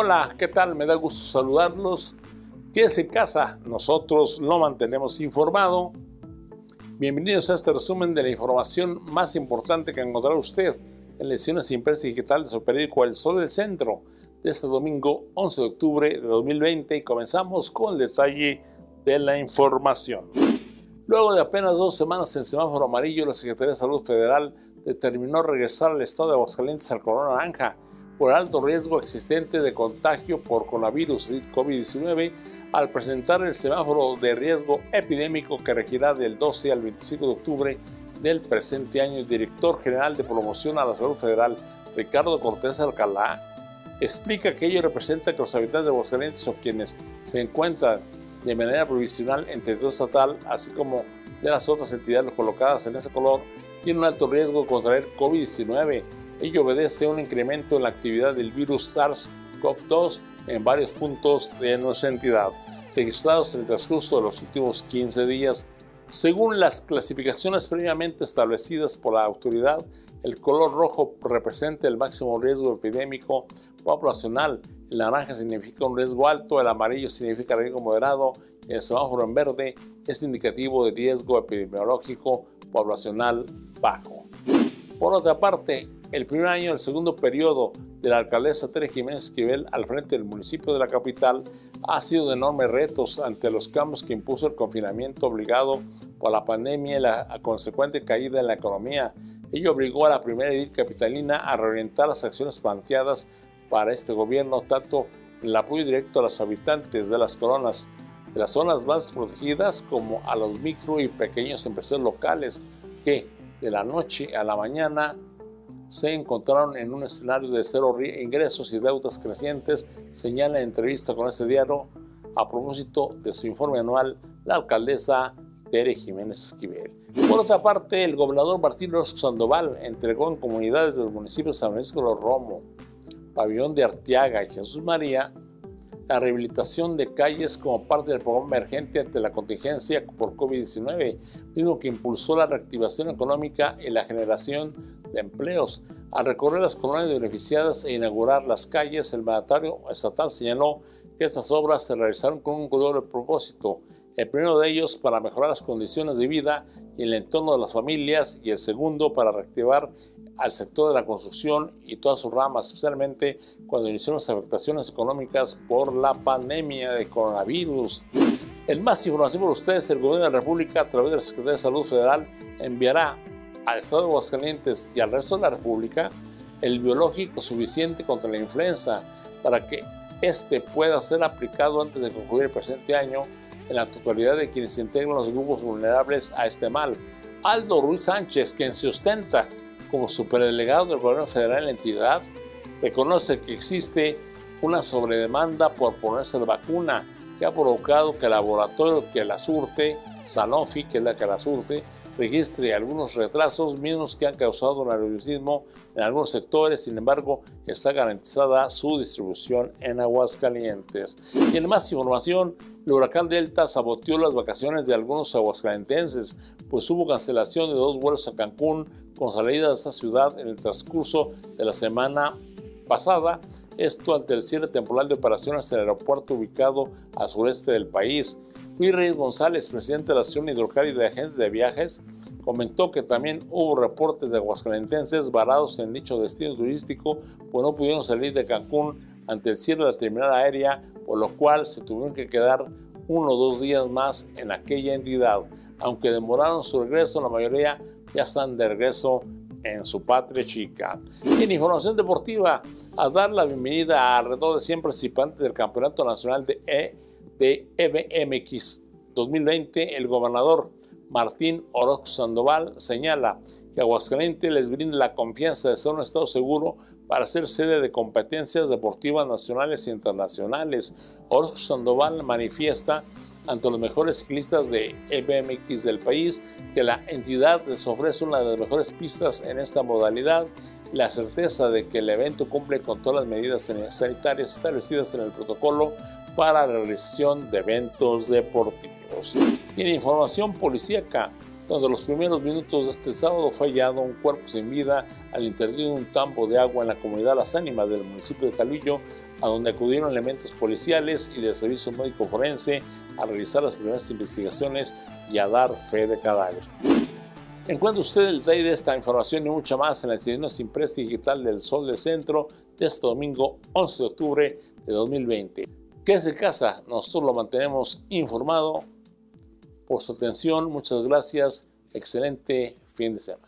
Hola, ¿qué tal? Me da gusto saludarlos. Quédese en casa, nosotros lo mantenemos informado. Bienvenidos a este resumen de la información más importante que encontrará usted en lecciones impresas digital de su periódico El Sol del Centro de este domingo 11 de octubre de 2020 y comenzamos con el detalle de la información. Luego de apenas dos semanas en semáforo amarillo, la Secretaría de Salud Federal determinó regresar al estado de Aguascalientes al color naranja por alto riesgo existente de contagio por coronavirus COVID-19 al presentar el semáforo de riesgo epidémico que regirá del 12 al 25 de octubre del presente año. El director general de promoción a la salud federal, Ricardo Cortés Alcalá, explica que ello representa que los habitantes de Aguascalientes o quienes se encuentran de manera provisional en territorio estatal, así como de las otras entidades colocadas en ese color, tienen un alto riesgo de contraer COVID-19 Ello obedece a un incremento en la actividad del virus SARS-CoV-2 en varios puntos de nuestra entidad, registrados en el transcurso de los últimos 15 días. Según las clasificaciones previamente establecidas por la autoridad, el color rojo representa el máximo riesgo epidémico poblacional, el naranja significa un riesgo alto, el amarillo significa riesgo moderado, el semáforo en verde es indicativo de riesgo epidemiológico poblacional bajo. Por otra parte, el primer año del segundo periodo de la alcaldesa Tere Jiménez Esquivel al frente del municipio de la capital ha sido de enormes retos ante los cambios que impuso el confinamiento obligado por la pandemia y la consecuente caída en la economía. Ello obligó a la primera edil capitalina a reorientar las acciones planteadas para este gobierno, tanto en el apoyo directo a los habitantes de las coronas de las zonas más protegidas como a los micro y pequeños empresarios locales que de la noche a la mañana se encontraron en un escenario de cero ingresos y deudas crecientes, señala en entrevista con este diario a propósito de su informe anual la alcaldesa Tere Jiménez Esquivel. Por otra parte, el gobernador Martín Orozco Sandoval entregó en comunidades del municipio de San Francisco de los Romo, Pabellón de Arteaga y Jesús María la rehabilitación de calles como parte del programa emergente ante la contingencia por COVID-19, mismo que impulsó la reactivación económica y la generación de empleos. Al recorrer las colonias beneficiadas e inaugurar las calles, el mandatario estatal señaló que estas obras se realizaron con un doble propósito. El primero de ellos para mejorar las condiciones de vida y el entorno de las familias y el segundo para reactivar al sector de la construcción y todas sus ramas, especialmente cuando iniciaron las afectaciones económicas por la pandemia de coronavirus. En más información por ustedes, el Gobierno de la República, a través de la Secretaría de Salud Federal, enviará al Estado de Aguascalientes y al resto de la República el biológico suficiente contra la influenza para que éste pueda ser aplicado antes de concluir el presente año en la totalidad de quienes integran los grupos vulnerables a este mal. Aldo Ruiz Sánchez, quien se ostenta como superdelegado del gobierno federal en la entidad, reconoce que existe una sobredemanda por ponerse la vacuna que ha provocado que el laboratorio que la surte, Sanofi, que es la que la surte, registre algunos retrasos mismos que han causado nerviosismo en algunos sectores, sin embargo, está garantizada su distribución en Aguascalientes. Y en más información, el huracán Delta saboteó las vacaciones de algunos aguascalentenses, pues hubo cancelación de dos vuelos a Cancún con salida de esa ciudad en el transcurso de la semana pasada, esto ante el cierre temporal de operaciones en el aeropuerto ubicado al sureste del país. Luis Reyes González, presidente de la Asociación Hidrocálida de Agencias de Viajes, comentó que también hubo reportes de aguascalentenses varados en dicho destino turístico, pues no pudieron salir de Cancún ante el cierre de la terminal aérea, por lo cual se tuvieron que quedar uno o dos días más en aquella entidad. Aunque demoraron su regreso, la mayoría ya están de regreso en su patria chica. En información deportiva, a dar la bienvenida a alrededor de 100 participantes del Campeonato Nacional de e de EBMX 2020, el gobernador Martín Orozco Sandoval señala que Aguascalientes les brinda la confianza de ser un estado seguro para ser sede de competencias deportivas nacionales e internacionales. Orozco Sandoval manifiesta ante los mejores ciclistas de EBMX del país que la entidad les ofrece una de las mejores pistas en esta modalidad la certeza de que el evento cumple con todas las medidas sanitarias establecidas en el protocolo para la realización de eventos deportivos. Y en información policíaca, donde los primeros minutos de este sábado fue hallado un cuerpo sin vida al interior de un tambo de agua en la comunidad Las Ánimas del municipio de Calvillo, a donde acudieron elementos policiales y del servicio médico forense a realizar las primeras investigaciones y a dar fe de cadáver. Encuentre usted el detalle de esta información y mucha más en la edición impresa digital del Sol del Centro de este domingo 11 de octubre de 2020. Quédese en casa, nosotros lo mantenemos informado. Por su atención, muchas gracias. Excelente fin de semana.